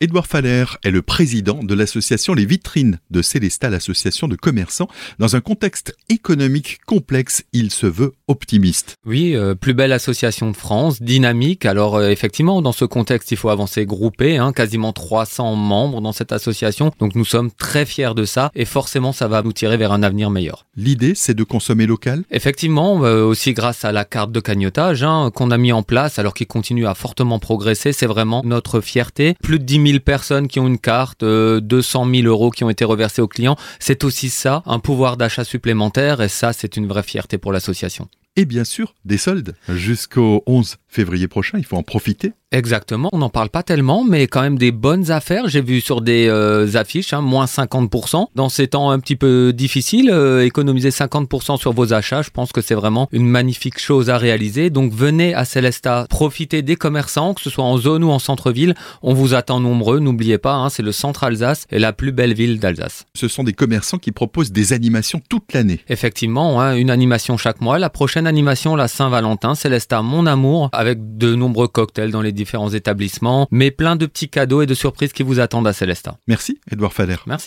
Édouard Faller est le président de l'association Les Vitrines de Célestat, l'association de commerçants. Dans un contexte économique complexe, il se veut optimiste. Oui, euh, plus belle association de France, dynamique. Alors euh, effectivement, dans ce contexte, il faut avancer groupé, hein, quasiment 300 membres dans cette association. Donc nous sommes très fiers de ça et forcément ça va nous tirer vers un avenir meilleur. L'idée, c'est de consommer local? Effectivement, euh, aussi grâce à la carte de cagnotage hein, qu'on a mis en place, alors qu'il continue à fortement progresser, c'est vraiment notre fierté. Plus de 10 000 personnes qui ont une carte, 200 000 euros qui ont été reversés aux clients. C'est aussi ça, un pouvoir d'achat supplémentaire et ça, c'est une vraie fierté pour l'association. Et bien sûr, des soldes jusqu'au 11 février prochain, il faut en profiter. Exactement, on n'en parle pas tellement, mais quand même des bonnes affaires. J'ai vu sur des euh, affiches, hein, moins 50%. Dans ces temps un petit peu difficiles, euh, économiser 50% sur vos achats, je pense que c'est vraiment une magnifique chose à réaliser. Donc venez à Célesta, profitez des commerçants, que ce soit en zone ou en centre-ville. On vous attend nombreux, n'oubliez pas, hein, c'est le centre Alsace et la plus belle ville d'Alsace. Ce sont des commerçants qui proposent des animations toute l'année. Effectivement, hein, une animation chaque mois. La prochaine animation, la Saint-Valentin, Célesta Mon Amour, avec de nombreux cocktails dans les différents établissements, mais plein de petits cadeaux et de surprises qui vous attendent à Célestin. Merci, Edouard Fader. Merci.